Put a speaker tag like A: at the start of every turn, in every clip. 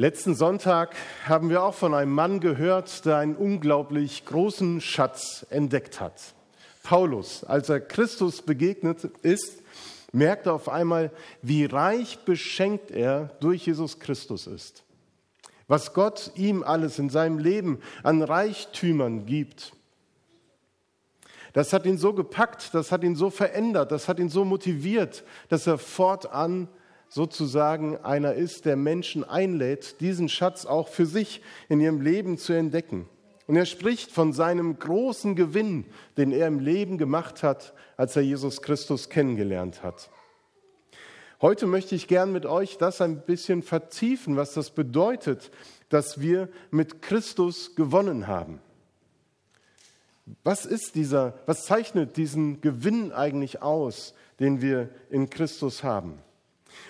A: Letzten Sonntag haben wir auch von einem Mann gehört, der einen unglaublich großen Schatz entdeckt hat. Paulus, als er Christus begegnet ist, merkte auf einmal, wie reich beschenkt er durch Jesus Christus ist. Was Gott ihm alles in seinem Leben an Reichtümern gibt. Das hat ihn so gepackt, das hat ihn so verändert, das hat ihn so motiviert, dass er fortan sozusagen einer ist, der Menschen einlädt, diesen Schatz auch für sich in ihrem Leben zu entdecken. Und er spricht von seinem großen Gewinn, den er im Leben gemacht hat, als er Jesus Christus kennengelernt hat. Heute möchte ich gern mit euch das ein bisschen vertiefen, was das bedeutet, dass wir mit Christus gewonnen haben. Was ist dieser, was zeichnet diesen Gewinn eigentlich aus, den wir in Christus haben?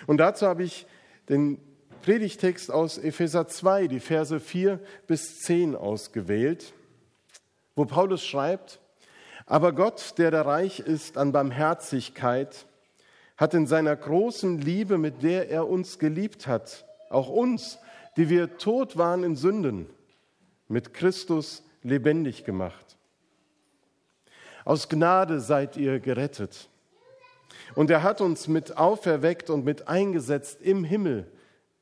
A: Und dazu habe ich den Predigtext aus Epheser 2, die Verse 4 bis 10 ausgewählt, wo Paulus schreibt, aber Gott, der da reich ist an Barmherzigkeit, hat in seiner großen Liebe, mit der er uns geliebt hat, auch uns, die wir tot waren in Sünden, mit Christus lebendig gemacht. Aus Gnade seid ihr gerettet. Und er hat uns mit auferweckt und mit eingesetzt im Himmel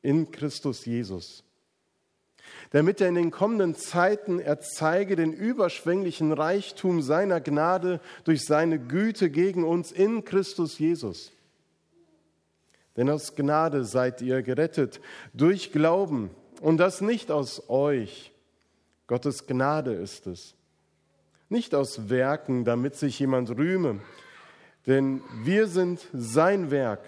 A: in Christus Jesus, damit er in den kommenden Zeiten erzeige den überschwänglichen Reichtum seiner Gnade durch seine Güte gegen uns in Christus Jesus. Denn aus Gnade seid ihr gerettet durch Glauben und das nicht aus euch. Gottes Gnade ist es. Nicht aus Werken, damit sich jemand rühme, denn wir sind sein Werk,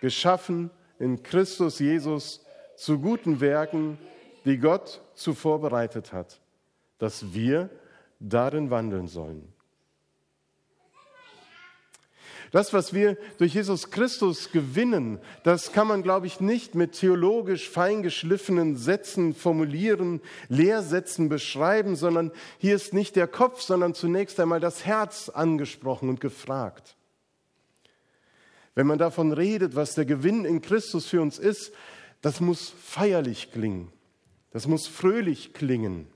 A: geschaffen in Christus Jesus zu guten Werken, die Gott zuvor bereitet hat, dass wir darin wandeln sollen. Das, was wir durch Jesus Christus gewinnen, das kann man, glaube ich, nicht mit theologisch feingeschliffenen Sätzen formulieren, Lehrsätzen beschreiben, sondern hier ist nicht der Kopf, sondern zunächst einmal das Herz angesprochen und gefragt. Wenn man davon redet, was der Gewinn in Christus für uns ist, das muss feierlich klingen. Das muss fröhlich klingen.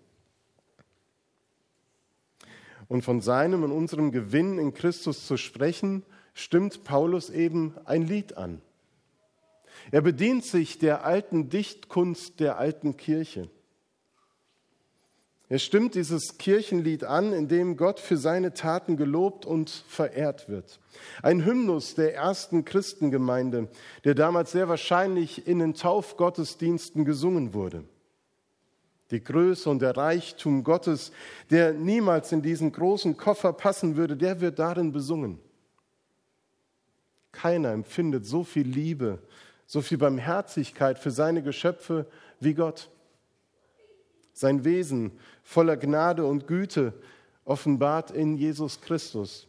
A: Und von seinem und unserem Gewinn in Christus zu sprechen, stimmt Paulus eben ein Lied an. Er bedient sich der alten Dichtkunst der alten Kirche. Er stimmt dieses Kirchenlied an, in dem Gott für seine Taten gelobt und verehrt wird. Ein Hymnus der ersten Christengemeinde, der damals sehr wahrscheinlich in den Taufgottesdiensten gesungen wurde. Die Größe und der Reichtum Gottes, der niemals in diesen großen Koffer passen würde, der wird darin besungen. Keiner empfindet so viel Liebe, so viel Barmherzigkeit für seine Geschöpfe wie Gott. Sein Wesen voller Gnade und Güte offenbart in Jesus Christus.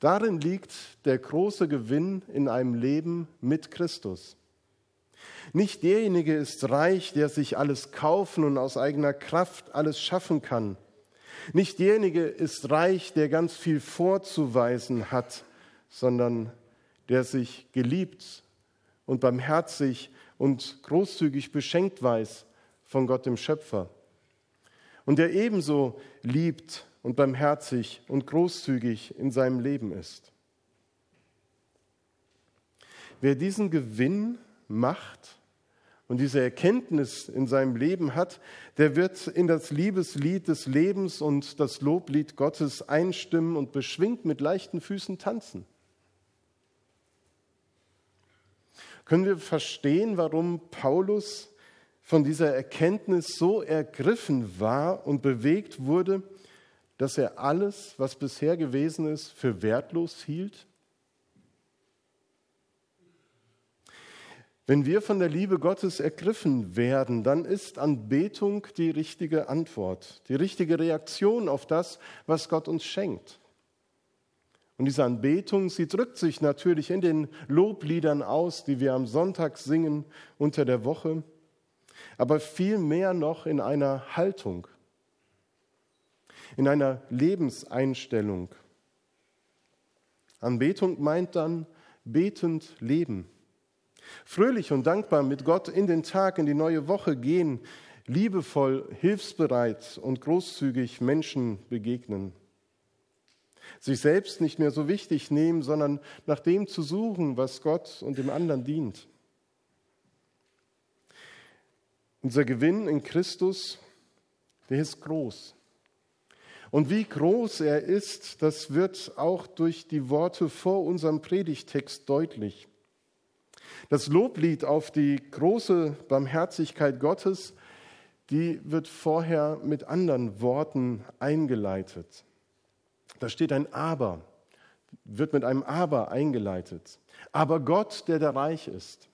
A: Darin liegt der große Gewinn in einem Leben mit Christus. Nicht derjenige ist reich, der sich alles kaufen und aus eigener Kraft alles schaffen kann. Nicht derjenige ist reich, der ganz viel vorzuweisen hat, sondern der sich geliebt und barmherzig und großzügig beschenkt weiß von Gott dem Schöpfer. Und der ebenso liebt und barmherzig und großzügig in seinem Leben ist. Wer diesen Gewinn macht und diese Erkenntnis in seinem Leben hat, der wird in das Liebeslied des Lebens und das Loblied Gottes einstimmen und beschwingt mit leichten Füßen tanzen. Können wir verstehen, warum Paulus von dieser Erkenntnis so ergriffen war und bewegt wurde, dass er alles, was bisher gewesen ist, für wertlos hielt? Wenn wir von der Liebe Gottes ergriffen werden, dann ist Anbetung die richtige Antwort, die richtige Reaktion auf das, was Gott uns schenkt. Und diese Anbetung, sie drückt sich natürlich in den Lobliedern aus, die wir am Sonntag singen unter der Woche, aber viel mehr noch in einer Haltung, in einer Lebenseinstellung. Anbetung meint dann betend leben. Fröhlich und dankbar mit Gott in den Tag, in die neue Woche gehen, liebevoll, hilfsbereit und großzügig Menschen begegnen. Sich selbst nicht mehr so wichtig nehmen, sondern nach dem zu suchen, was Gott und dem anderen dient. Unser Gewinn in Christus, der ist groß. Und wie groß er ist, das wird auch durch die Worte vor unserem Predigtext deutlich. Das Loblied auf die große Barmherzigkeit Gottes, die wird vorher mit anderen Worten eingeleitet. Da steht ein Aber, wird mit einem Aber eingeleitet. Aber Gott, der der reich ist.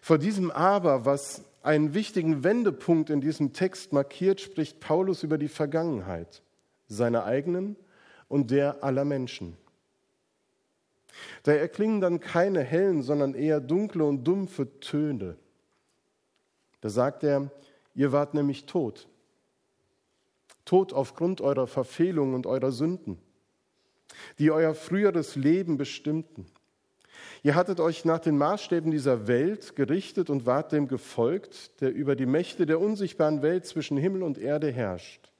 A: Vor diesem Aber, was einen wichtigen Wendepunkt in diesem Text markiert, spricht Paulus über die Vergangenheit, seiner eigenen und der aller Menschen. Da erklingen dann keine hellen, sondern eher dunkle und dumpfe Töne. Da sagt er, ihr wart nämlich tot. Tot aufgrund eurer Verfehlungen und eurer Sünden, die euer früheres Leben bestimmten. Ihr hattet euch nach den Maßstäben dieser Welt gerichtet und wart dem gefolgt, der über die Mächte der unsichtbaren Welt zwischen Himmel und Erde herrscht.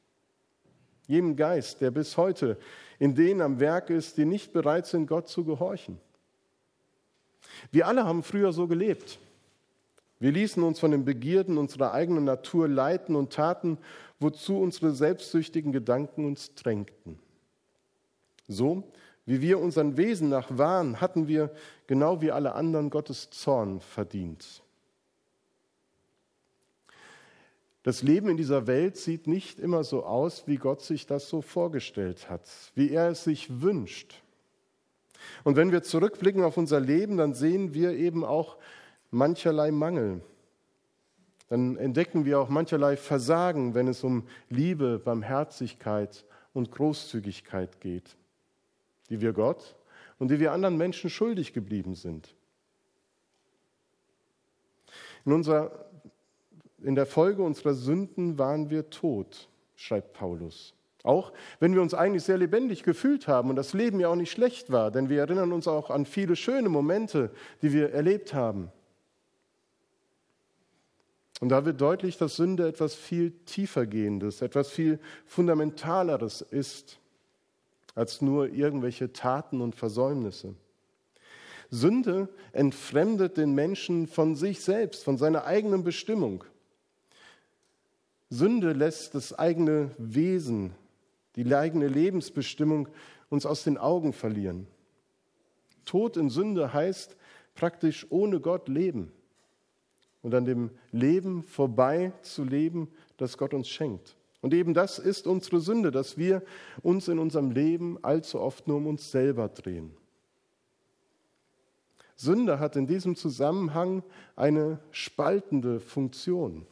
A: Jenem Geist, der bis heute in denen am Werk ist, die nicht bereit sind, Gott zu gehorchen. Wir alle haben früher so gelebt. Wir ließen uns von den Begierden unserer eigenen Natur leiten und taten, wozu unsere selbstsüchtigen Gedanken uns drängten. So wie wir unseren Wesen nach waren, hatten wir, genau wie alle anderen, Gottes Zorn verdient. Das Leben in dieser Welt sieht nicht immer so aus, wie Gott sich das so vorgestellt hat, wie er es sich wünscht. Und wenn wir zurückblicken auf unser Leben, dann sehen wir eben auch mancherlei Mangel. Dann entdecken wir auch mancherlei Versagen, wenn es um Liebe, Barmherzigkeit und Großzügigkeit geht die wir Gott und die wir anderen Menschen schuldig geblieben sind. In, unserer, in der Folge unserer Sünden waren wir tot, schreibt Paulus. Auch wenn wir uns eigentlich sehr lebendig gefühlt haben und das Leben ja auch nicht schlecht war, denn wir erinnern uns auch an viele schöne Momente, die wir erlebt haben. Und da wird deutlich, dass Sünde etwas viel tiefergehendes, etwas viel fundamentaleres ist als nur irgendwelche Taten und Versäumnisse. Sünde entfremdet den Menschen von sich selbst, von seiner eigenen Bestimmung. Sünde lässt das eigene Wesen, die eigene Lebensbestimmung uns aus den Augen verlieren. Tod in Sünde heißt praktisch ohne Gott leben und an dem Leben vorbei zu leben, das Gott uns schenkt. Und eben das ist unsere Sünde, dass wir uns in unserem Leben allzu oft nur um uns selber drehen. Sünde hat in diesem Zusammenhang eine spaltende Funktion.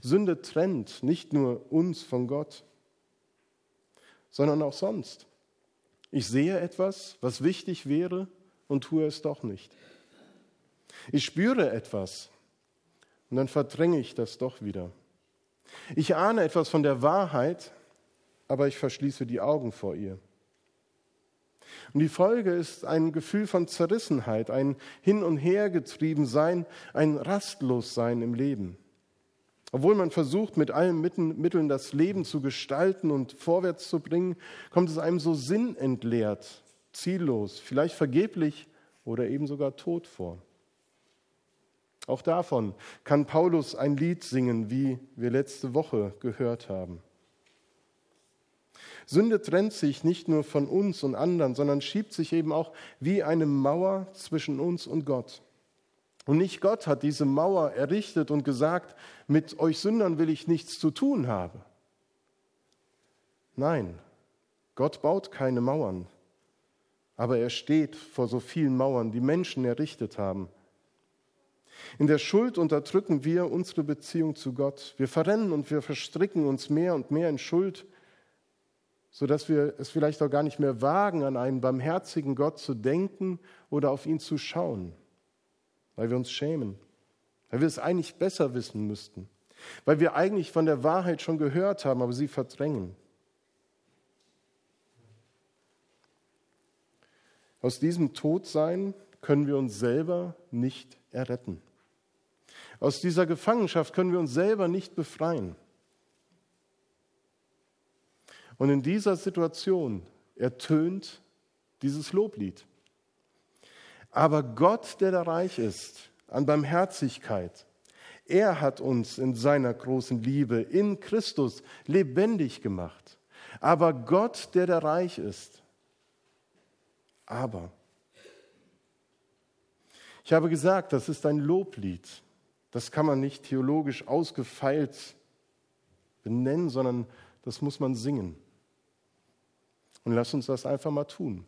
A: Sünde trennt nicht nur uns von Gott, sondern auch sonst. Ich sehe etwas, was wichtig wäre und tue es doch nicht. Ich spüre etwas und dann verdränge ich das doch wieder. Ich ahne etwas von der Wahrheit, aber ich verschließe die Augen vor ihr. Und die Folge ist ein Gefühl von Zerrissenheit, ein Hin- und Hergetriebensein, ein Rastlossein im Leben. Obwohl man versucht, mit allen Mitteln das Leben zu gestalten und vorwärts zu bringen, kommt es einem so sinnentleert, ziellos, vielleicht vergeblich oder eben sogar tot vor. Auch davon kann Paulus ein Lied singen, wie wir letzte Woche gehört haben. Sünde trennt sich nicht nur von uns und anderen, sondern schiebt sich eben auch wie eine Mauer zwischen uns und Gott. Und nicht Gott hat diese Mauer errichtet und gesagt, mit euch Sündern will ich nichts zu tun haben. Nein, Gott baut keine Mauern, aber er steht vor so vielen Mauern, die Menschen errichtet haben. In der Schuld unterdrücken wir unsere Beziehung zu Gott. Wir verrennen und wir verstricken uns mehr und mehr in Schuld, sodass wir es vielleicht auch gar nicht mehr wagen, an einen barmherzigen Gott zu denken oder auf ihn zu schauen, weil wir uns schämen, weil wir es eigentlich besser wissen müssten, weil wir eigentlich von der Wahrheit schon gehört haben, aber sie verdrängen. Aus diesem Todsein können wir uns selber nicht erretten. Aus dieser Gefangenschaft können wir uns selber nicht befreien. Und in dieser Situation ertönt dieses Loblied. Aber Gott, der da reich ist an Barmherzigkeit, er hat uns in seiner großen Liebe in Christus lebendig gemacht. Aber Gott, der da reich ist, aber. Ich habe gesagt, das ist ein Loblied. Das kann man nicht theologisch ausgefeilt benennen, sondern das muss man singen. Und lass uns das einfach mal tun.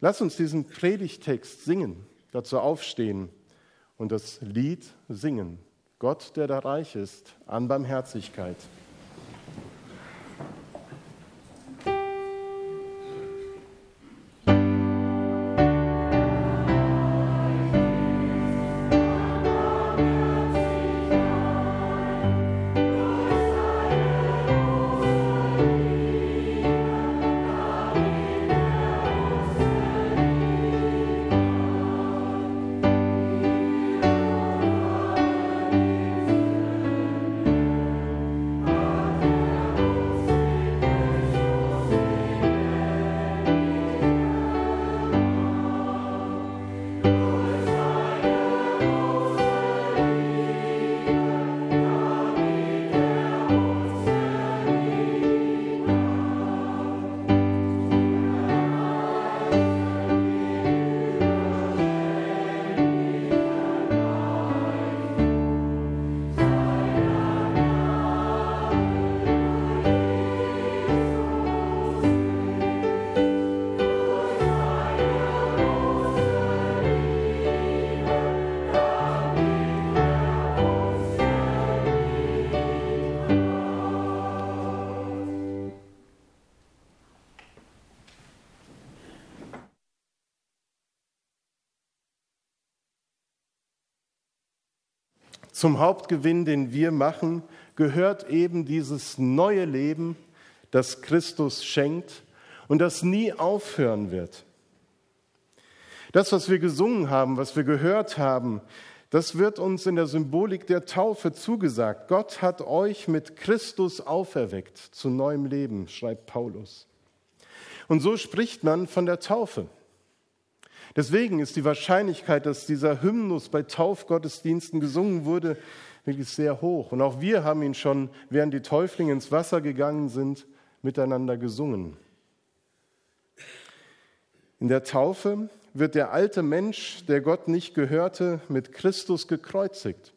A: Lass uns diesen Predigtext singen, dazu aufstehen und das Lied singen. Gott, der da reich ist an Barmherzigkeit. Zum Hauptgewinn, den wir machen, gehört eben dieses neue Leben, das Christus schenkt und das nie aufhören wird. Das, was wir gesungen haben, was wir gehört haben, das wird uns in der Symbolik der Taufe zugesagt. Gott hat euch mit Christus auferweckt zu neuem Leben, schreibt Paulus. Und so spricht man von der Taufe. Deswegen ist die Wahrscheinlichkeit, dass dieser Hymnus bei Taufgottesdiensten gesungen wurde, wirklich sehr hoch. Und auch wir haben ihn schon, während die Täuflinge ins Wasser gegangen sind, miteinander gesungen. In der Taufe wird der alte Mensch, der Gott nicht gehörte, mit Christus gekreuzigt.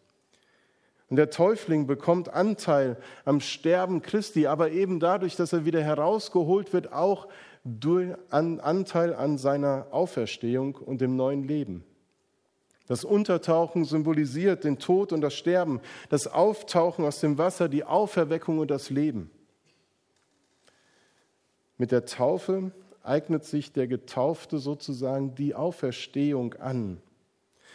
A: Und der Täufling bekommt Anteil am Sterben Christi, aber eben dadurch, dass er wieder herausgeholt wird, auch Anteil an seiner Auferstehung und dem neuen Leben. Das Untertauchen symbolisiert den Tod und das Sterben, das Auftauchen aus dem Wasser, die Auferweckung und das Leben. Mit der Taufe eignet sich der Getaufte sozusagen die Auferstehung an.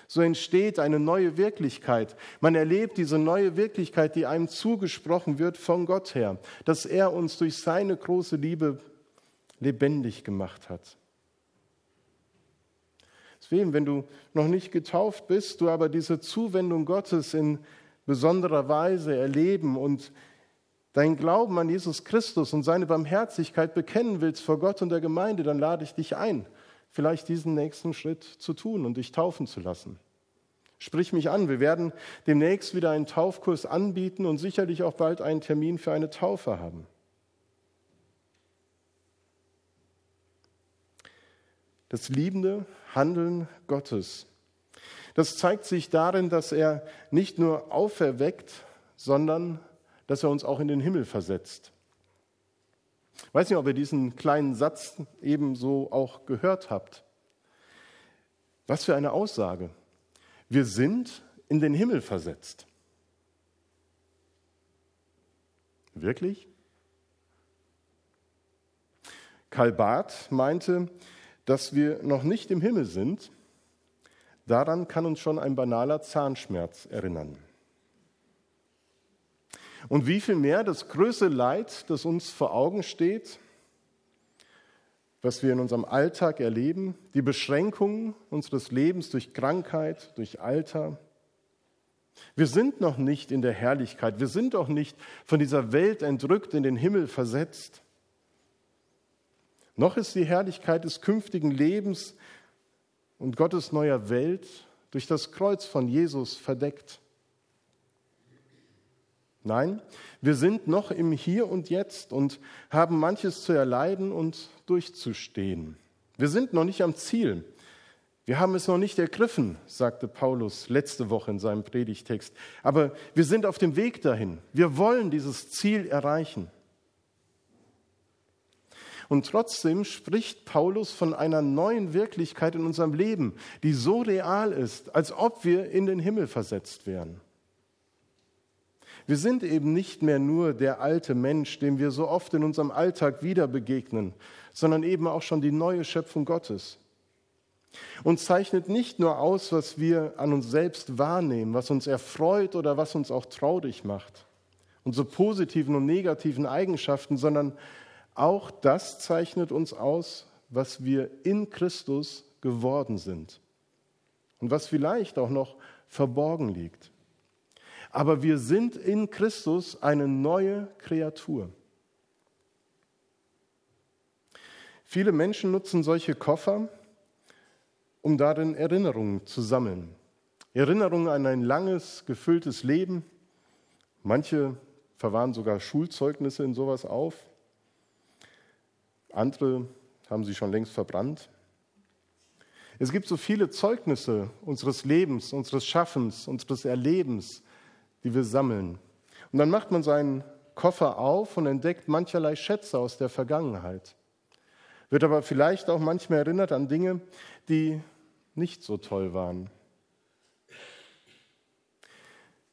A: So entsteht eine neue Wirklichkeit. Man erlebt diese neue Wirklichkeit, die einem zugesprochen wird von Gott her, dass er uns durch seine große Liebe lebendig gemacht hat. Deswegen, wenn du noch nicht getauft bist, du aber diese Zuwendung Gottes in besonderer Weise erleben und deinen Glauben an Jesus Christus und seine Barmherzigkeit bekennen willst vor Gott und der Gemeinde, dann lade ich dich ein, vielleicht diesen nächsten Schritt zu tun und dich taufen zu lassen. Sprich mich an, wir werden demnächst wieder einen Taufkurs anbieten und sicherlich auch bald einen Termin für eine Taufe haben. Das liebende Handeln Gottes. Das zeigt sich darin, dass er nicht nur auferweckt, sondern dass er uns auch in den Himmel versetzt. Ich weiß nicht, ob ihr diesen kleinen Satz ebenso auch gehört habt. Was für eine Aussage. Wir sind in den Himmel versetzt. Wirklich? Karl Barth meinte, dass wir noch nicht im Himmel sind, daran kann uns schon ein banaler Zahnschmerz erinnern. Und wie viel mehr das größte Leid, das uns vor Augen steht, was wir in unserem Alltag erleben, die Beschränkungen unseres Lebens durch Krankheit, durch Alter. Wir sind noch nicht in der Herrlichkeit, wir sind auch nicht von dieser Welt entrückt in den Himmel versetzt. Noch ist die Herrlichkeit des künftigen Lebens und Gottes neuer Welt durch das Kreuz von Jesus verdeckt. Nein, wir sind noch im Hier und Jetzt und haben manches zu erleiden und durchzustehen. Wir sind noch nicht am Ziel. Wir haben es noch nicht ergriffen, sagte Paulus letzte Woche in seinem Predigtext. Aber wir sind auf dem Weg dahin. Wir wollen dieses Ziel erreichen. Und trotzdem spricht Paulus von einer neuen Wirklichkeit in unserem Leben, die so real ist, als ob wir in den Himmel versetzt wären. Wir sind eben nicht mehr nur der alte Mensch, dem wir so oft in unserem Alltag wieder begegnen, sondern eben auch schon die neue Schöpfung Gottes. Und zeichnet nicht nur aus, was wir an uns selbst wahrnehmen, was uns erfreut oder was uns auch traurig macht, unsere positiven und negativen Eigenschaften, sondern auch das zeichnet uns aus, was wir in Christus geworden sind und was vielleicht auch noch verborgen liegt. Aber wir sind in Christus eine neue Kreatur. Viele Menschen nutzen solche Koffer, um darin Erinnerungen zu sammeln. Erinnerungen an ein langes, gefülltes Leben. Manche verwahren sogar Schulzeugnisse in sowas auf. Andere haben sie schon längst verbrannt. Es gibt so viele Zeugnisse unseres Lebens, unseres Schaffens, unseres Erlebens, die wir sammeln. Und dann macht man seinen Koffer auf und entdeckt mancherlei Schätze aus der Vergangenheit. Wird aber vielleicht auch manchmal erinnert an Dinge, die nicht so toll waren.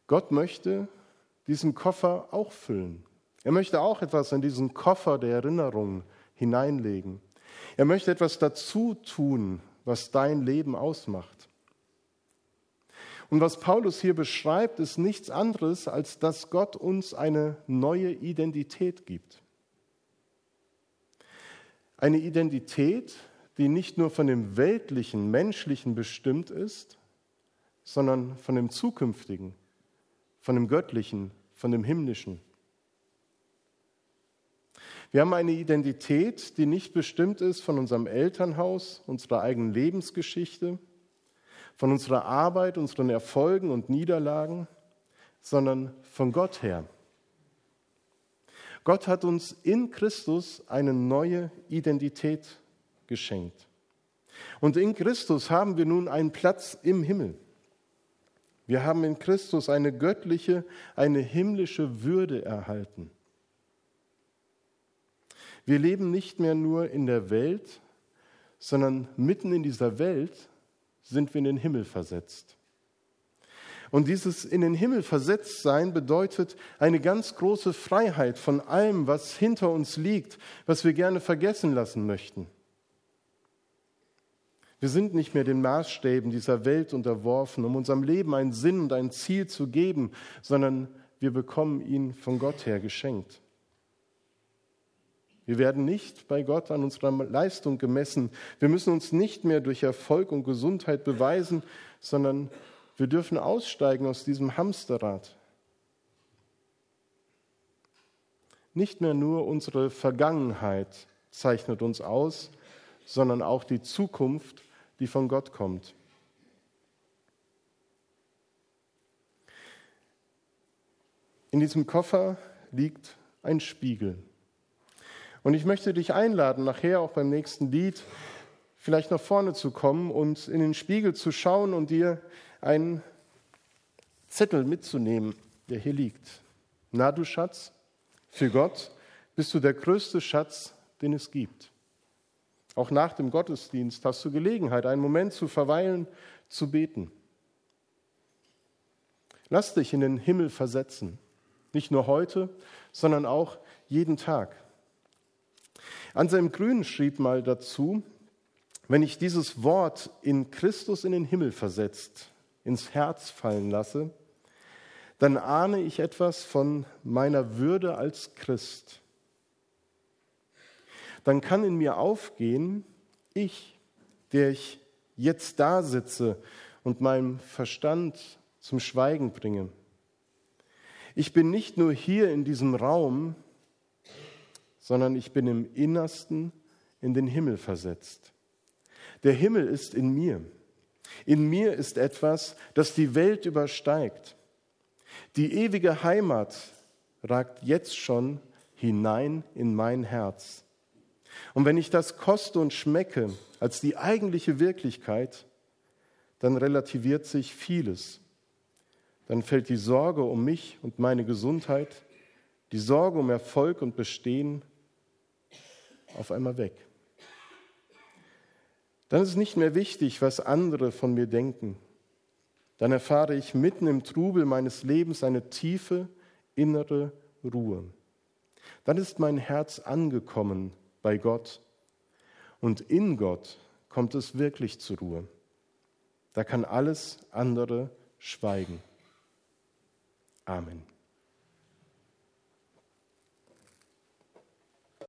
A: Gott möchte diesen Koffer auch füllen. Er möchte auch etwas in diesen Koffer der Erinnerung hineinlegen. Er möchte etwas dazu tun, was dein Leben ausmacht. Und was Paulus hier beschreibt, ist nichts anderes, als dass Gott uns eine neue Identität gibt. Eine Identität, die nicht nur von dem weltlichen, menschlichen bestimmt ist, sondern von dem zukünftigen, von dem göttlichen, von dem himmlischen. Wir haben eine Identität, die nicht bestimmt ist von unserem Elternhaus, unserer eigenen Lebensgeschichte, von unserer Arbeit, unseren Erfolgen und Niederlagen, sondern von Gott her. Gott hat uns in Christus eine neue Identität geschenkt. Und in Christus haben wir nun einen Platz im Himmel. Wir haben in Christus eine göttliche, eine himmlische Würde erhalten. Wir leben nicht mehr nur in der Welt, sondern mitten in dieser Welt sind wir in den Himmel versetzt. Und dieses in den Himmel versetzt sein bedeutet eine ganz große Freiheit von allem, was hinter uns liegt, was wir gerne vergessen lassen möchten. Wir sind nicht mehr den Maßstäben dieser Welt unterworfen, um unserem Leben einen Sinn und ein Ziel zu geben, sondern wir bekommen ihn von Gott her geschenkt. Wir werden nicht bei Gott an unserer Leistung gemessen. Wir müssen uns nicht mehr durch Erfolg und Gesundheit beweisen, sondern wir dürfen aussteigen aus diesem Hamsterrad. Nicht mehr nur unsere Vergangenheit zeichnet uns aus, sondern auch die Zukunft, die von Gott kommt. In diesem Koffer liegt ein Spiegel. Und ich möchte dich einladen, nachher auch beim nächsten Lied vielleicht nach vorne zu kommen und in den Spiegel zu schauen und dir einen Zettel mitzunehmen, der hier liegt. Na du Schatz, für Gott bist du der größte Schatz, den es gibt. Auch nach dem Gottesdienst hast du Gelegenheit, einen Moment zu verweilen, zu beten. Lass dich in den Himmel versetzen, nicht nur heute, sondern auch jeden Tag. Anselm Grün schrieb mal dazu, wenn ich dieses Wort in Christus in den Himmel versetzt, ins Herz fallen lasse, dann ahne ich etwas von meiner Würde als Christ. dann kann in mir aufgehen, ich, der ich jetzt da sitze und meinen Verstand zum Schweigen bringe. Ich bin nicht nur hier in diesem Raum, sondern ich bin im Innersten in den Himmel versetzt. Der Himmel ist in mir. In mir ist etwas, das die Welt übersteigt. Die ewige Heimat ragt jetzt schon hinein in mein Herz. Und wenn ich das koste und schmecke als die eigentliche Wirklichkeit, dann relativiert sich vieles. Dann fällt die Sorge um mich und meine Gesundheit, die Sorge um Erfolg und Bestehen auf einmal weg. Dann ist nicht mehr wichtig, was andere von mir denken. Dann erfahre ich mitten im Trubel meines Lebens eine tiefe innere Ruhe. Dann ist mein Herz angekommen bei Gott und in Gott kommt es wirklich zur Ruhe. Da kann alles andere schweigen. Amen.